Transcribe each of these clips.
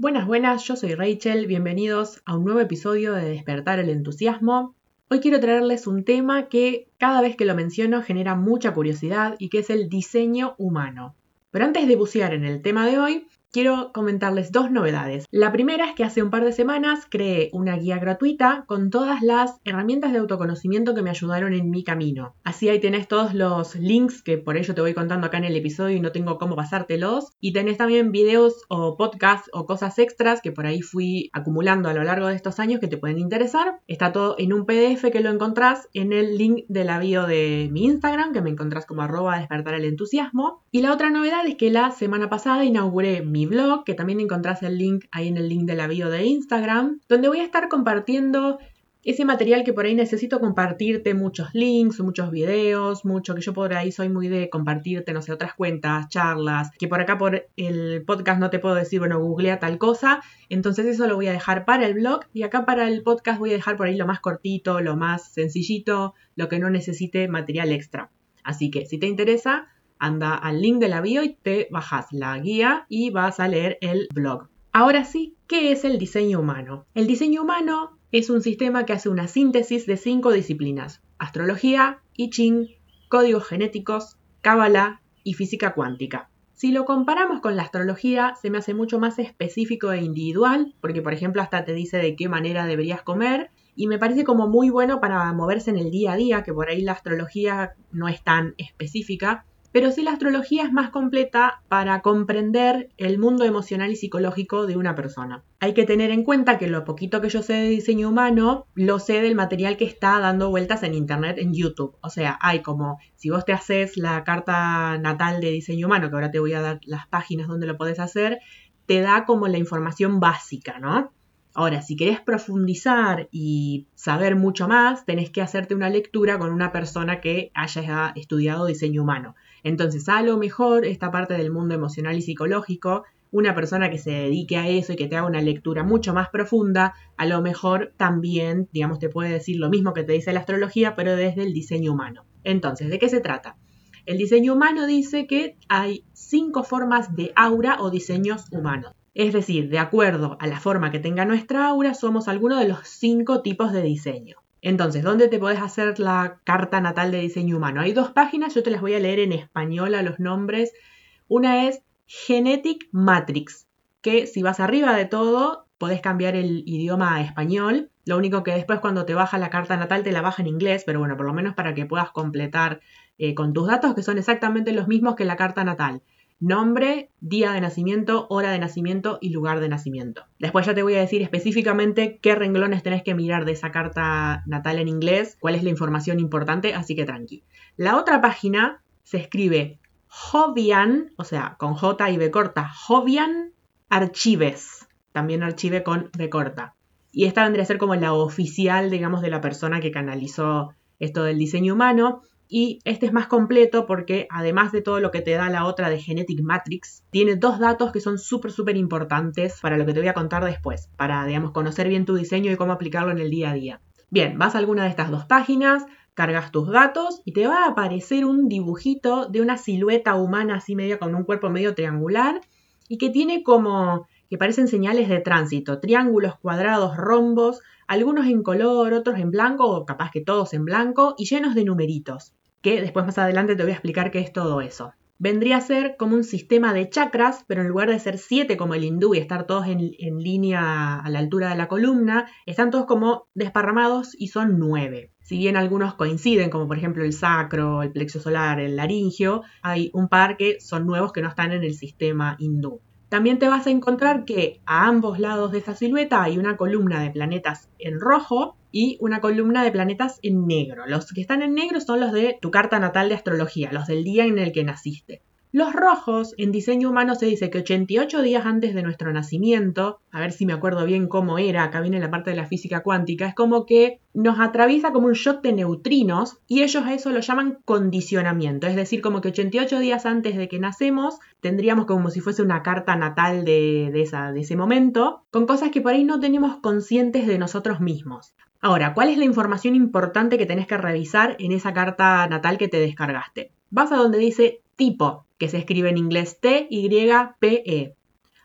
Buenas, buenas, yo soy Rachel, bienvenidos a un nuevo episodio de Despertar el Entusiasmo. Hoy quiero traerles un tema que cada vez que lo menciono genera mucha curiosidad y que es el diseño humano. Pero antes de bucear en el tema de hoy, quiero comentarles dos novedades. La primera es que hace un par de semanas creé una guía gratuita con todas las herramientas de autoconocimiento que me ayudaron en mi camino. Así ahí tenés todos los links que por ello te voy contando acá en el episodio y no tengo cómo pasártelos. Y tenés también videos o podcasts o cosas extras que por ahí fui acumulando a lo largo de estos años que te pueden interesar. Está todo en un PDF que lo encontrás en el link de la bio de mi Instagram, que me encontrás como arroba despertar el entusiasmo. Y la otra novedad es que la semana pasada inauguré mi blog, que también encontrás el link ahí en el link de la bio de Instagram, donde voy a estar compartiendo ese material que por ahí necesito compartirte muchos links, muchos videos, mucho que yo por ahí soy muy de compartirte, no sé, otras cuentas, charlas, que por acá por el podcast no te puedo decir, bueno, googlea tal cosa, entonces eso lo voy a dejar para el blog y acá para el podcast voy a dejar por ahí lo más cortito, lo más sencillito, lo que no necesite material extra. Así que si te interesa, anda al link de la bio y te bajas la guía y vas a leer el blog. Ahora sí, ¿qué es el diseño humano? El diseño humano es un sistema que hace una síntesis de cinco disciplinas: astrología, I Ching, códigos genéticos, cábala y física cuántica. Si lo comparamos con la astrología, se me hace mucho más específico e individual, porque por ejemplo hasta te dice de qué manera deberías comer, y me parece como muy bueno para moverse en el día a día, que por ahí la astrología no es tan específica, pero sí la astrología es más completa para comprender el mundo emocional y psicológico de una persona. Hay que tener en cuenta que lo poquito que yo sé de diseño humano, lo sé del material que está dando vueltas en internet, en YouTube. O sea, hay como, si vos te haces la carta natal de diseño humano, que ahora te voy a dar las páginas donde lo podés hacer, te da como la información básica, ¿no? Ahora, si querés profundizar y saber mucho más, tenés que hacerte una lectura con una persona que haya estudiado diseño humano. Entonces, a lo mejor esta parte del mundo emocional y psicológico, una persona que se dedique a eso y que te haga una lectura mucho más profunda, a lo mejor también, digamos, te puede decir lo mismo que te dice la astrología, pero desde el diseño humano. Entonces, ¿de qué se trata? El diseño humano dice que hay cinco formas de aura o diseños humanos. Es decir, de acuerdo a la forma que tenga nuestra aura, somos alguno de los cinco tipos de diseño. Entonces, ¿dónde te podés hacer la carta natal de diseño humano? Hay dos páginas, yo te las voy a leer en español a los nombres. Una es Genetic Matrix, que si vas arriba de todo, podés cambiar el idioma a español. Lo único que después cuando te baja la carta natal te la baja en inglés, pero bueno, por lo menos para que puedas completar eh, con tus datos, que son exactamente los mismos que la carta natal nombre, día de nacimiento, hora de nacimiento y lugar de nacimiento. Después ya te voy a decir específicamente qué renglones tenés que mirar de esa carta natal en inglés, cuál es la información importante, así que tranqui. La otra página se escribe Jovian, o sea, con J y B corta, Jovian Archives, también archive con B corta. Y esta vendría a ser como la oficial, digamos, de la persona que canalizó esto del diseño humano. Y este es más completo porque además de todo lo que te da la otra de Genetic Matrix, tiene dos datos que son súper, súper importantes para lo que te voy a contar después, para, digamos, conocer bien tu diseño y cómo aplicarlo en el día a día. Bien, vas a alguna de estas dos páginas, cargas tus datos y te va a aparecer un dibujito de una silueta humana así medio con un cuerpo medio triangular y que tiene como que parecen señales de tránsito, triángulos, cuadrados, rombos, algunos en color, otros en blanco o capaz que todos en blanco y llenos de numeritos que después más adelante te voy a explicar qué es todo eso. Vendría a ser como un sistema de chakras, pero en lugar de ser siete como el hindú y estar todos en, línea a la altura de la columna, están todos como desparramados y son nueve. Si bien algunos coinciden, como por ejemplo el sacro, el plexo solar, el laringio, hay un par que son nuevos que no están en el sistema hindú. También te vas a encontrar que a ambos lados de esa silueta hay una columna de planetas en rojo y una columna de planetas en negro. Los que están en negro son los de tu carta natal de astrología, los del día en el que naciste. Los rojos, en diseño humano se dice que 88 días antes de nuestro nacimiento, a ver si me acuerdo bien cómo era, acá viene la parte de la física cuántica, es como que nos atraviesa como un shot de neutrinos y ellos a eso lo llaman condicionamiento, es decir, como que 88 días antes de que nacemos tendríamos como si fuese una carta natal de, esa, de ese momento, con cosas que por ahí no tenemos conscientes de nosotros mismos. Ahora, ¿cuál es la información importante que tenés que revisar en esa carta natal que te descargaste? Vas a donde dice tipo, que se escribe en inglés T-Y-P-E.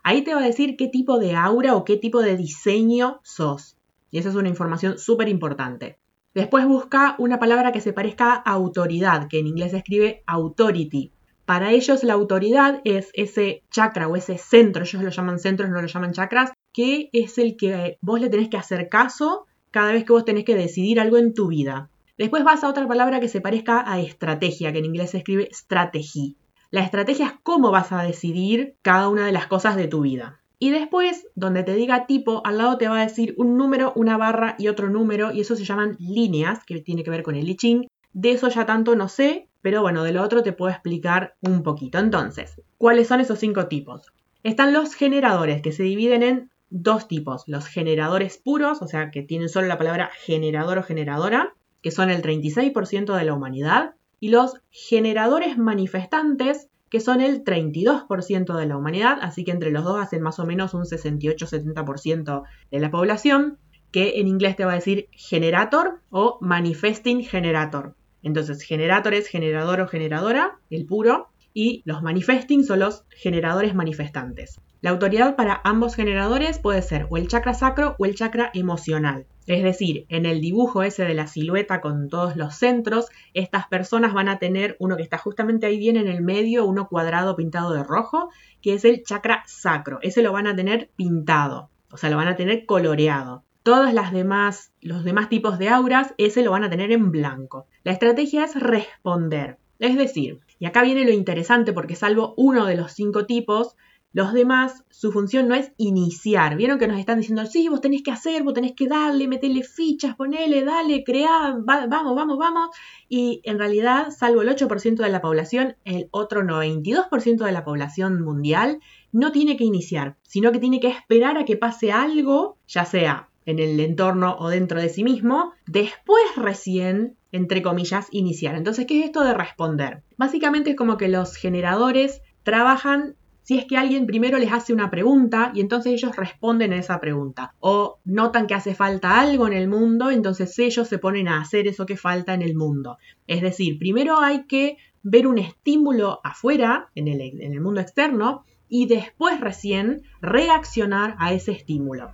Ahí te va a decir qué tipo de aura o qué tipo de diseño sos. Y esa es una información súper importante. Después busca una palabra que se parezca a autoridad, que en inglés se escribe authority. Para ellos la autoridad es ese chakra o ese centro, ellos lo llaman centros, no lo llaman chakras, que es el que vos le tenés que hacer caso cada vez que vos tenés que decidir algo en tu vida. Después vas a otra palabra que se parezca a estrategia, que en inglés se escribe strategy. La estrategia es cómo vas a decidir cada una de las cosas de tu vida. Y después, donde te diga tipo, al lado te va a decir un número, una barra y otro número, y eso se llaman líneas, que tiene que ver con el I Ching. De eso ya tanto no sé, pero bueno, de lo otro te puedo explicar un poquito. Entonces, ¿cuáles son esos cinco tipos? Están los generadores, que se dividen en dos tipos. Los generadores puros, o sea, que tienen solo la palabra generador o generadora, que son el 36% de la humanidad, y los generadores manifestantes, que son el 32% de la humanidad, así que entre los dos hacen más o menos un 68-70% de la población, que en inglés te va a decir generator o manifesting generator. Entonces, generator es generador o generadora, el puro, y los manifesting son los generadores manifestantes. La autoridad para ambos generadores puede ser o el chakra sacro o el chakra emocional. Es decir, en el dibujo ese de la silueta con todos los centros, estas personas van a tener uno que está justamente ahí bien en el medio, uno cuadrado pintado de rojo, que es el chakra sacro. Ese lo van a tener pintado, o sea, lo van a tener coloreado. Todas las demás, los demás tipos de auras, ese lo van a tener en blanco. La estrategia es responder. Es decir, y acá viene lo interesante porque salvo uno de los cinco tipos, los demás, su función no es iniciar. Vieron que nos están diciendo, sí, vos tenés que hacer, vos tenés que darle, meterle fichas, ponele, dale, crear, vamos, vamos, vamos. Y en realidad, salvo el 8% de la población, el otro 92% de la población mundial no tiene que iniciar, sino que tiene que esperar a que pase algo, ya sea en el entorno o dentro de sí mismo, después recién, entre comillas, iniciar. Entonces, ¿qué es esto de responder? Básicamente es como que los generadores trabajan si es que alguien primero les hace una pregunta y entonces ellos responden a esa pregunta. O notan que hace falta algo en el mundo, entonces ellos se ponen a hacer eso que falta en el mundo. Es decir, primero hay que ver un estímulo afuera, en el, mundo externo, y después recién reaccionar a ese estímulo.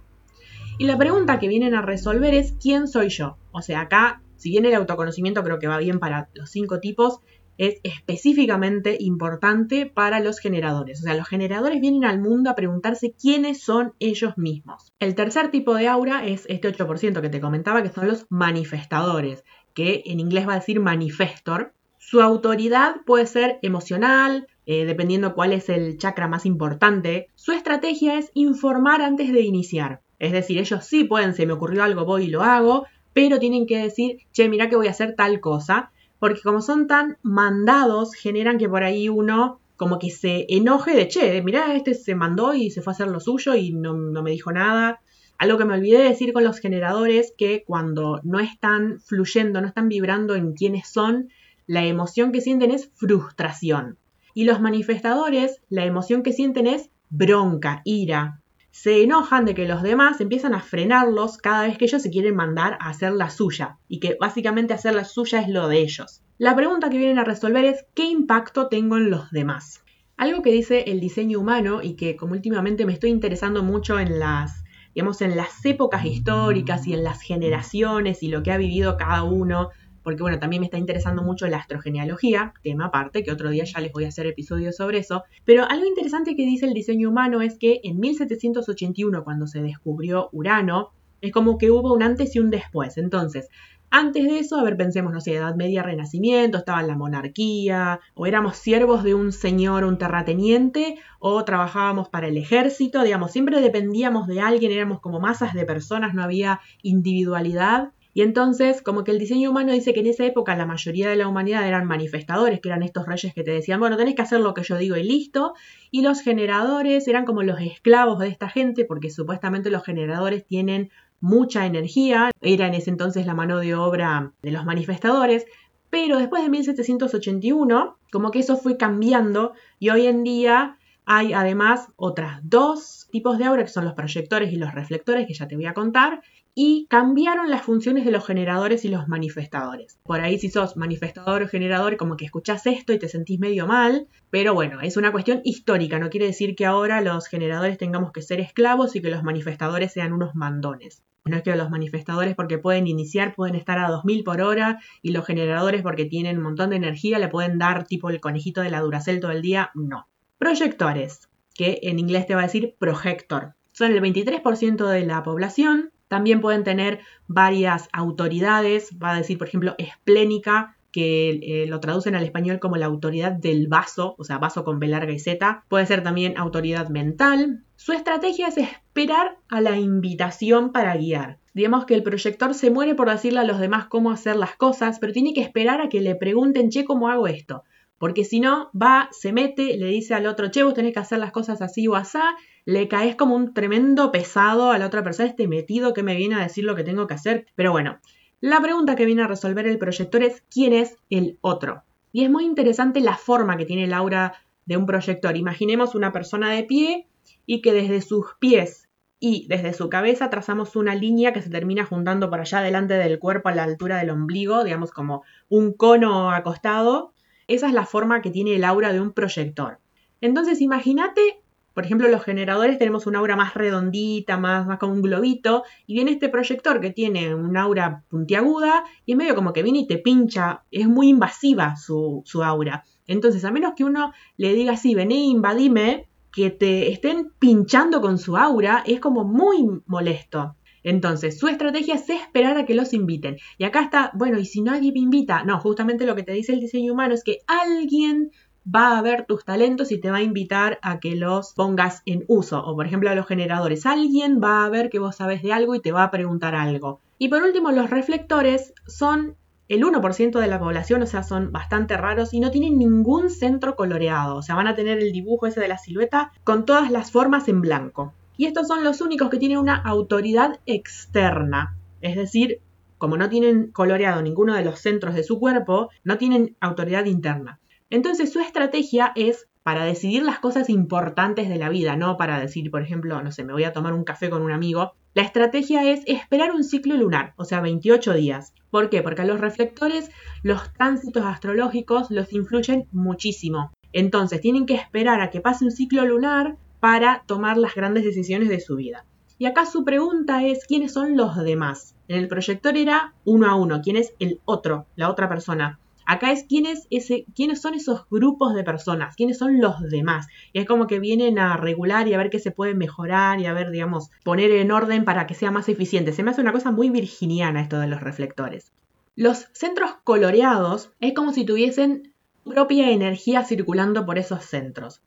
Y la pregunta que vienen a resolver es ¿quién soy yo? O sea, acá, si bien el autoconocimiento creo que va bien para los cinco tipos, es específicamente importante para los generadores. O sea, los generadores vienen al mundo a preguntarse quiénes son ellos mismos. El tercer tipo de aura es este 8% que te comentaba, que son los manifestadores, que en inglés va a decir manifestor. Su autoridad puede ser emocional, eh, dependiendo cuál es el chakra más importante. Su estrategia es informar antes de iniciar. Es decir, ellos sí pueden, se me ocurrió algo, voy y lo hago, pero tienen que decir, che, mira que voy a hacer tal cosa porque como son tan mandados, generan que por ahí uno como que se enoje de, che, mirá, este se mandó y se fue a hacer lo suyo y no, me dijo nada. Algo que me olvidé de decir con los generadores, que cuando no están fluyendo, no están vibrando en quiénes son, la emoción que sienten es frustración. Y los manifestadores, la emoción que sienten es bronca, ira, se enojan de que los demás empiezan a frenarlos cada vez que ellos se quieren mandar a hacer la suya y que básicamente hacer la suya es lo de ellos. La pregunta que vienen a resolver es ¿qué impacto tengo en los demás? Algo que dice el diseño humano y que como últimamente me estoy interesando mucho en las digamos en las épocas históricas y en las generaciones y lo que ha vivido cada uno porque bueno, también me está interesando mucho la astrogenealogía, tema aparte, que otro día ya les voy a hacer episodios sobre eso. Pero algo interesante que dice el diseño humano es que en 1781, cuando se descubrió Urano, es como que hubo un antes y un después. Entonces, antes de eso, a ver, pensemos, no sé, Edad Media, Renacimiento, estaba la monarquía, o éramos siervos de un señor, un terrateniente, o trabajábamos para el ejército, digamos, siempre dependíamos de alguien, éramos como masas de personas, no había individualidad. Y entonces, como que el diseño humano dice que en esa época la mayoría de la humanidad eran manifestadores, que eran estos reyes que te decían, bueno, tenés que hacer lo que yo digo y listo. Y los generadores eran como los esclavos de esta gente, porque supuestamente los generadores tienen mucha energía, era en ese entonces la mano de obra de los manifestadores, pero después de 1781, como que eso fue cambiando. Y hoy en día hay además otras dos tipos de aura que son los proyectores y los reflectores que ya te voy a contar y cambiaron las funciones de los generadores y los manifestadores. Por ahí si sos manifestador o generador como que escuchás esto y te sentís medio mal, pero bueno, es una cuestión histórica, no quiere decir que ahora los generadores tengamos que ser esclavos y que los manifestadores sean unos mandones. No es que los manifestadores porque pueden iniciar pueden estar a 2000 por hora y los generadores porque tienen un montón de energía le pueden dar tipo el conejito de la Duracell todo el día, no. Proyectores, que en inglés te va a decir projector. Son el 23% de la población, también pueden tener varias autoridades, va a decir, por ejemplo, esplénica, que eh, lo traducen al español como la autoridad del vaso, o sea, vaso con B larga y Z. Puede ser también autoridad mental. Su estrategia es esperar a la invitación para guiar. Digamos que el proyector se muere por decirle a los demás cómo hacer las cosas, pero tiene que esperar a que le pregunten, che, ¿cómo hago esto? Porque si no, va, se mete, le dice al otro, che, vos tenés que hacer las cosas así o asá, le caes como un tremendo pesado a la otra persona, este metido que me viene a decir lo que tengo que hacer. Pero bueno, la pregunta que viene a resolver el proyector es ¿quién es el otro? Y es muy interesante la forma que tiene el aura de un proyector. Imaginemos una persona de pie y que desde sus pies y desde su cabeza trazamos una línea que se termina juntando por allá delante del cuerpo a la altura del ombligo, digamos como un cono acostado. Esa es la forma que tiene el aura de un proyector. Entonces imagínate por ejemplo, los generadores tenemos un aura más redondita, más, más como un globito, y viene este proyector que tiene un aura puntiaguda y es medio como que viene y te pincha, es muy invasiva su, su aura. Entonces, a menos que uno le diga así, vení, invadime, que te estén pinchando con su aura, es como muy molesto. Entonces, su estrategia es esperar a que los inviten. Y acá está, bueno, ¿y si nadie me invita? No, justamente lo que te dice el diseño humano es que alguien va a ver tus talentos y te va a invitar a que los pongas en uso. O por ejemplo a los generadores. Alguien va a ver que vos sabes de algo y te va a preguntar algo. Y por último, los reflectores son el 1% de la población, o sea, son bastante raros y no tienen ningún centro coloreado. O sea, van a tener el dibujo ese de la silueta con todas las formas en blanco. Y estos son los únicos que tienen una autoridad externa. Es decir, como no tienen coloreado ninguno de los centros de su cuerpo, no tienen autoridad interna. Entonces su estrategia es para decidir las cosas importantes de la vida, no para decir, por ejemplo, no sé, me voy a tomar un café con un amigo. La estrategia es esperar un ciclo lunar, o sea, 28 días. ¿Por qué? Porque a los reflectores los tránsitos astrológicos los influyen muchísimo. Entonces tienen que esperar a que pase un ciclo lunar para tomar las grandes decisiones de su vida. Y acá su pregunta es, ¿quiénes son los demás? En el proyector era uno a uno, ¿quién es el otro, la otra persona? Acá es quién ese, quiénes son esos grupos de personas, quiénes son los demás. Y es como que vienen a regular y a ver qué se puede mejorar y a ver, digamos, poner en orden para que sea más eficiente. Se me hace una cosa muy virginiana esto de los reflectores. Los centros coloreados es como si tuviesen propia energía circulando por esos centros.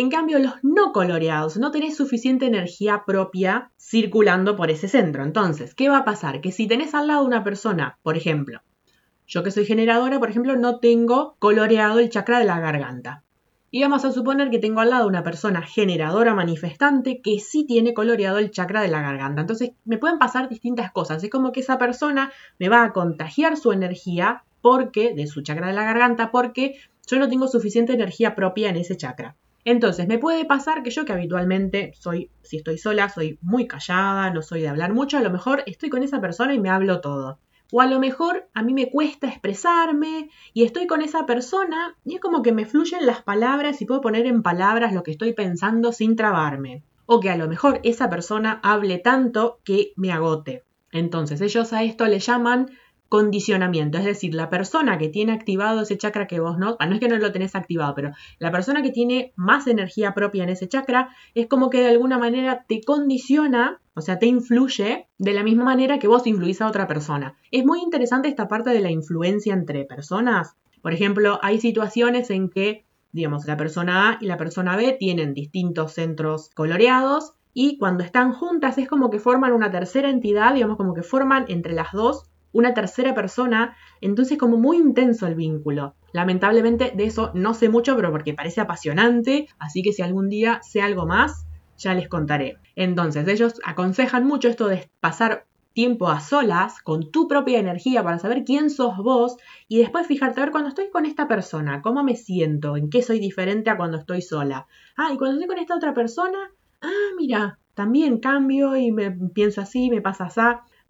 En cambio, los no coloreados no tenés suficiente energía propia circulando por ese centro. Entonces, ¿qué va a pasar? Que si tenés al lado una persona, por ejemplo, yo que soy generadora, por ejemplo, no tengo coloreado el chakra de la garganta. Y vamos a suponer que tengo al lado una persona generadora manifestante que sí tiene coloreado el chakra de la garganta. Entonces me pueden pasar distintas cosas. Es como que esa persona me va a contagiar su energía porque de su chakra de la garganta porque yo no tengo suficiente energía propia en ese chakra. Entonces, me puede pasar que yo que habitualmente soy, si estoy sola, soy muy callada, no soy de hablar mucho, a lo mejor estoy con esa persona y me hablo todo. O a lo mejor a mí me cuesta expresarme y estoy con esa persona y es como que me fluyen las palabras y puedo poner en palabras lo que estoy pensando sin trabarme. O que a lo mejor esa persona hable tanto que me agote. Entonces ellos a esto le llaman condicionamiento, es decir, la persona que tiene activado ese chakra que vos no, ah, no es que no lo tenés activado, pero la persona que tiene más energía propia en ese chakra es como que de alguna manera te condiciona, o sea, te influye de la misma manera que vos influís a otra persona. Es muy interesante esta parte de la influencia entre personas. Por ejemplo, hay situaciones en que, digamos, la persona A y la persona B tienen distintos centros coloreados y cuando están juntas es como que forman una tercera entidad, digamos, como que forman entre las dos una tercera persona, entonces como muy intenso el vínculo. Lamentablemente de eso no sé mucho, pero porque parece apasionante, así que si algún día sé algo más, ya les contaré. Entonces ellos aconsejan mucho esto de pasar tiempo a solas con tu propia energía para saber quién sos vos y después fijarte a ver cuando estoy con esta persona, cómo me siento, en qué soy diferente a cuando estoy sola. Ah, y cuando estoy con esta otra persona, ah, mira, también cambio y me pienso así, me pasa así.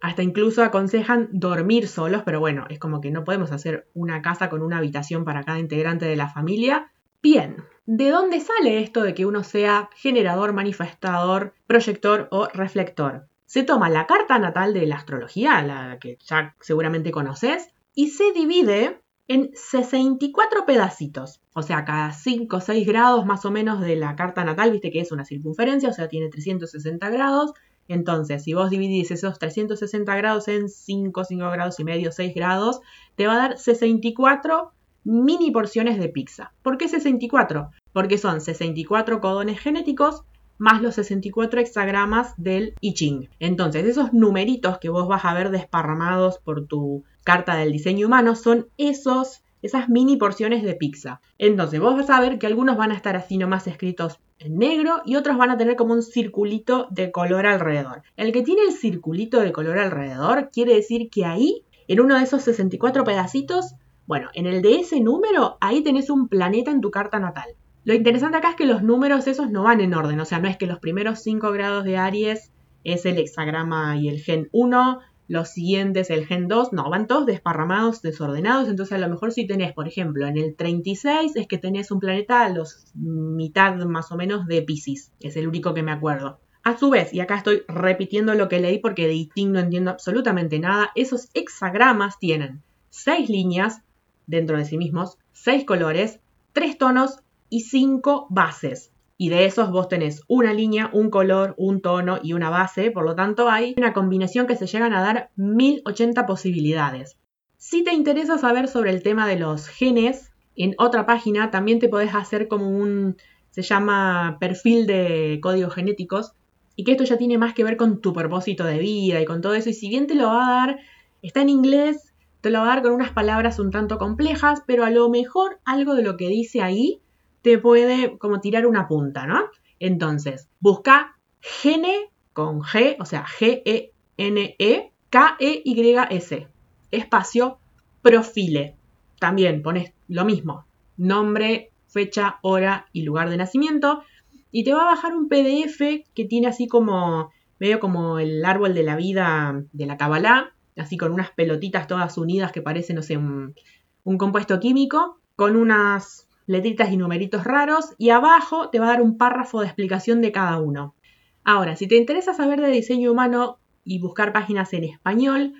Hasta incluso aconsejan dormir solos, pero bueno, es como que no podemos hacer una casa con una habitación para cada integrante de la familia. Bien, ¿de dónde sale esto de que uno sea generador, manifestador, proyector o reflector? Se toma la carta natal de la astrología, la que ya seguramente conoces, y se divide en 64 pedacitos. O sea, cada 5 o 6 grados más o menos de la carta natal, viste que es una circunferencia, o sea, tiene 360 grados. Entonces, si vos dividís esos 360 grados en 5, 5 grados y medio, 6 grados, te va a dar 64 mini porciones de pizza. ¿Por qué 64? Porque son 64 codones genéticos más los 64 hexagramas del I Ching. Entonces, esos numeritos que vos vas a ver desparramados por tu carta del diseño humano son esos esas mini porciones de pizza. Entonces, vos vas a ver que algunos van a estar así nomás escritos en negro y otros van a tener como un circulito de color alrededor. El que tiene el circulito de color alrededor quiere decir que ahí, en uno de esos 64 pedacitos, bueno, en el de ese número, ahí tenés un planeta en tu carta natal. Lo interesante acá es que los números esos no van en orden, o sea, no es que los primeros 5 grados de Aries es el hexagrama y el gen 1, los siguientes, el gen 2, no, van todos desparramados, desordenados, entonces a lo mejor si tenés, por ejemplo, en el 36 es que tenés un planeta a los mitad más o menos de Pisces, es el único que me acuerdo. A su vez, y acá estoy repitiendo lo que leí porque de ITIN no entiendo absolutamente nada, esos hexagramas tienen 6 líneas dentro de sí mismos, 6 colores, 3 tonos y 5 bases y de esos vos tenés una línea, un color, un tono y una base, por lo tanto hay una combinación que se llegan a dar 1080 posibilidades. Si te interesa saber sobre el tema de los genes, en otra página también te podés hacer como un, se llama perfil de códigos genéticos, y que esto ya tiene más que ver con tu propósito de vida y con todo eso, y si bien te lo va a dar, está en inglés, te lo va a dar con unas palabras un tanto complejas, pero a lo mejor algo de lo que dice ahí te puede como tirar una punta, ¿no? Entonces, busca gene con G, o sea, G-E-N-E, K-E-Y-S, espacio, profile. También pones lo mismo, nombre, fecha, hora y lugar de nacimiento. Y te va a bajar un PDF que tiene así como, medio como el árbol de la vida de la Kabbalah, así con unas pelotitas todas unidas que parecen, no sé, un, un compuesto químico, con unas letritas y numeritos raros y abajo te va a dar un párrafo de explicación de cada uno. Ahora, si te interesa saber de diseño humano y buscar páginas en español,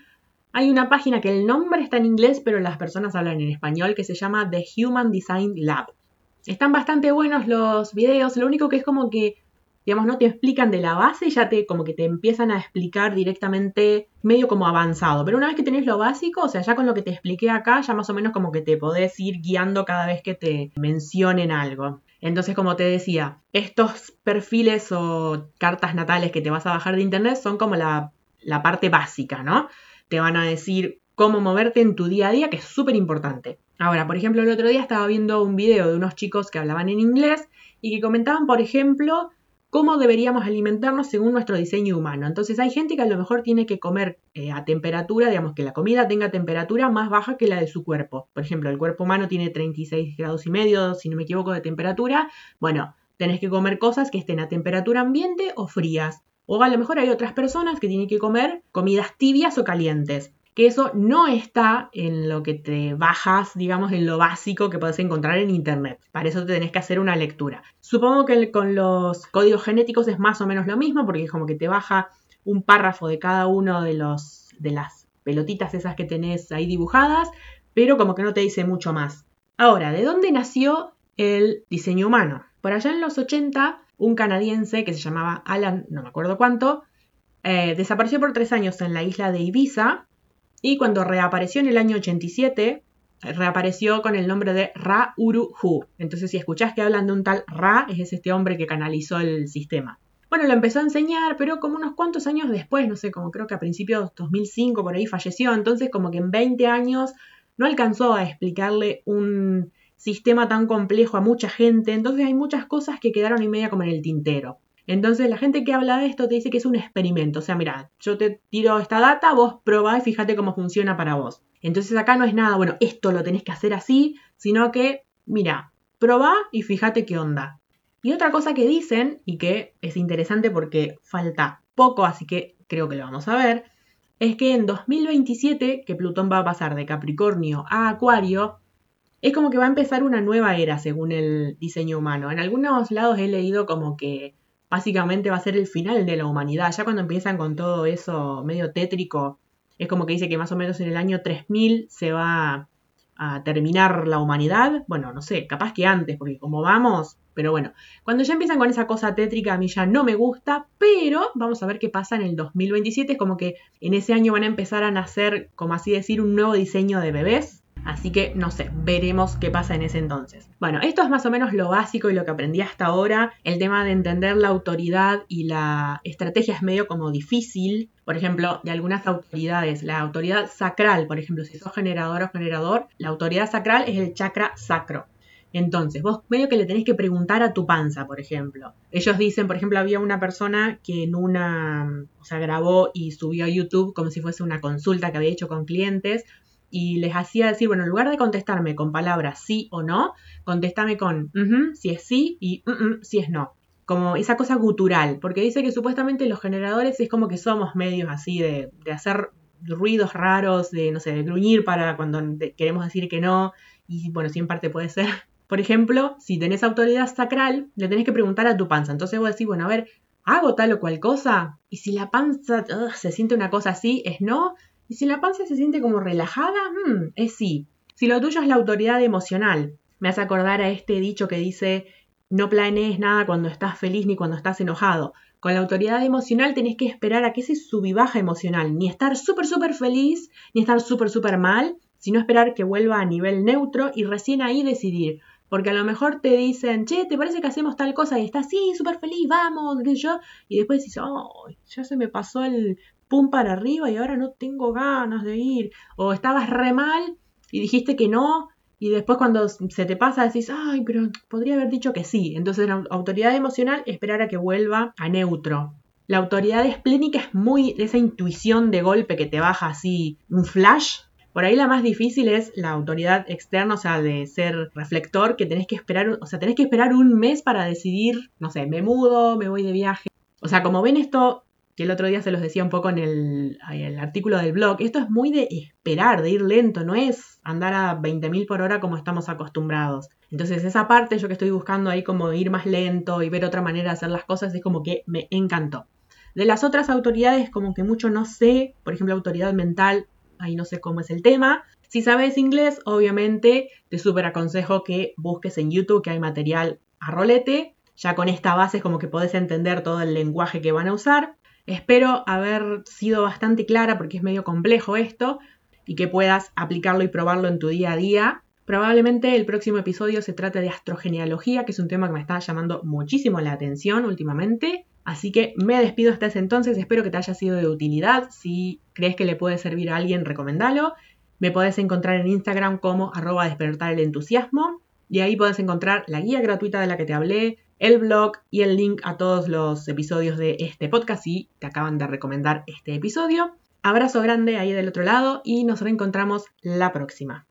hay una página que el nombre está en inglés, pero las personas hablan en español, que se llama The Human Design Lab. Están bastante buenos los videos, lo único que es como que digamos, no te explican de la base y ya te como que te empiezan a explicar directamente medio como avanzado. Pero una vez que tenés lo básico, o sea, ya con lo que te expliqué acá, ya más o menos como que te podés ir guiando cada vez que te mencionen algo. Entonces, como te decía, estos perfiles o cartas natales que te vas a bajar de internet son como la, la parte básica, ¿no? Te van a decir cómo moverte en tu día a día, que es súper importante. Ahora, por ejemplo, el otro día estaba viendo un video de unos chicos que hablaban en inglés y que comentaban, por ejemplo, cómo deberíamos alimentarnos según nuestro diseño humano. Entonces hay gente que a lo mejor tiene que comer eh, a temperatura, digamos que la comida tenga temperatura más baja que la de su cuerpo. Por ejemplo, el cuerpo humano tiene 36 grados y medio, si no me equivoco, de temperatura. Bueno, tenés que comer cosas que estén a temperatura ambiente o frías. O a lo mejor hay otras personas que tienen que comer comidas tibias o calientes que eso no está en lo que te bajas, digamos, en lo básico que puedes encontrar en Internet. Para eso te tenés que hacer una lectura. Supongo que con los códigos genéticos es más o menos lo mismo, porque es como que te baja un párrafo de cada uno de, los, de las pelotitas esas que tenés ahí dibujadas, pero como que no te dice mucho más. Ahora, ¿de dónde nació el diseño humano? Por allá en los 80, un canadiense que se llamaba Alan, no me acuerdo cuánto, eh, desapareció por tres años en la isla de Ibiza y cuando reapareció en el año 87, reapareció con el nombre de Ra Uru Hu. Entonces, si escuchás que hablan de un tal Ra, es este hombre que canalizó el sistema. Bueno, lo empezó a enseñar, pero como unos cuantos años después, no sé, como creo que a principios de 2005 por ahí falleció, entonces como que en 20 años no alcanzó a explicarle un sistema tan complejo a mucha gente, entonces hay muchas cosas que quedaron y media como en el tintero. Entonces la gente que habla de esto te dice que es un experimento. O sea, mira, yo te tiro esta data, vos probá y fíjate cómo funciona para vos. Entonces acá no es nada, bueno, esto lo tenés que hacer así, sino que, mira, probá y fíjate qué onda. Y otra cosa que dicen, y que es interesante porque falta poco, así que creo que lo vamos a ver, es que en 2027, que Plutón va a pasar de Capricornio a Acuario, es como que va a empezar una nueva era según el diseño humano. En algunos lados he leído como que básicamente va a ser el final de la humanidad. Ya cuando empiezan con todo eso medio tétrico, es como que dice que más o menos en el año 3000 se va a terminar la humanidad. Bueno, no sé, capaz que antes, porque como vamos, pero bueno, cuando ya empiezan con esa cosa tétrica a mí ya no me gusta, pero vamos a ver qué pasa en el 2027. Es como que en ese año van a empezar a nacer, como así decir, un nuevo diseño de bebés Así que no sé, veremos qué pasa en ese entonces. Bueno, esto es más o menos lo básico y lo que aprendí hasta ahora. El tema de entender la autoridad y la estrategia es medio como difícil. Por ejemplo, de algunas autoridades, la autoridad sacral, por ejemplo, si sos generador o generador, la autoridad sacral es el chakra sacro. Entonces, vos medio que le tenés que preguntar a tu panza, por ejemplo. Ellos dicen, por ejemplo, había una persona que en una, o sea, grabó y subió a YouTube como si fuese una consulta que había hecho con clientes y les hacía decir, bueno, en lugar de contestarme con palabras sí o no, contéstame con si es sí y si es no. Como esa cosa gutural, porque dice que supuestamente los generadores es como que somos medios así de, de hacer ruidos raros, de, no sé, de gruñir para cuando queremos decir que no, y bueno, sí en parte puede ser. Por ejemplo, si tenés autoridad sacral, le tenés que preguntar a tu panza. Entonces vos decís, bueno, a ver, ¿hago tal o cual cosa? Y si la panza se siente una cosa así, es no. Y si la panza se siente como relajada, hmm, es sí. Si lo tuyo es la autoridad emocional, me hace acordar a este dicho que dice, no planees nada cuando estás feliz ni cuando estás enojado. Con la autoridad emocional tenés que esperar a que ese subibaja emocional, ni estar súper, súper feliz, ni estar súper, súper mal, sino esperar que vuelva a nivel neutro y recién ahí decidir. Porque a lo mejor te dicen, che, ¿te parece que hacemos tal cosa? Y estás, sí, súper feliz, vamos, qué yo. Y después dices, oh, ya se me pasó el pum para arriba y ahora no tengo ganas de ir. O estabas re mal y dijiste que no y después cuando se te pasa decís, ay, pero podría haber dicho que sí. Entonces la autoridad emocional esperar a que vuelva a neutro. La autoridad esplénica es muy esa intuición de golpe que te baja así un flash. Por ahí la más difícil es la autoridad externa, o sea, de ser reflector, que tenés que esperar, o sea, tenés que esperar un mes para decidir, no sé, me mudo, me voy de viaje. O sea, como ven esto que el otro día se los decía un poco en el, artículo del blog, esto es muy de esperar, de ir lento, no es andar a 20.000 por hora como estamos acostumbrados. Entonces esa parte yo que estoy buscando ahí como ir más lento y ver otra manera de hacer las cosas es como que me encantó. De las otras autoridades como que mucho no sé, por ejemplo autoridad mental, ahí no sé cómo es el tema. Si sabes inglés, obviamente te súper aconsejo que busques en YouTube que hay material a rolete. Ya con esta base es como que podés entender todo el lenguaje que van a usar. Espero haber sido bastante clara porque es medio complejo esto y que puedas aplicarlo y probarlo en tu día a día. Probablemente el próximo episodio se trate de astrogenealogía, que es un tema que me está llamando muchísimo la atención últimamente. Así que me despido hasta ese entonces, espero que te haya sido de utilidad. Si crees que le puede servir a alguien, recomendalo. Me podés encontrar en Instagram como arroba despertar el entusiasmo y ahí podés encontrar la guía gratuita de la que te hablé, el blog y el link a todos los episodios de este podcast si te acaban de recomendar este episodio. Abrazo grande ahí del otro lado y nos reencontramos la próxima.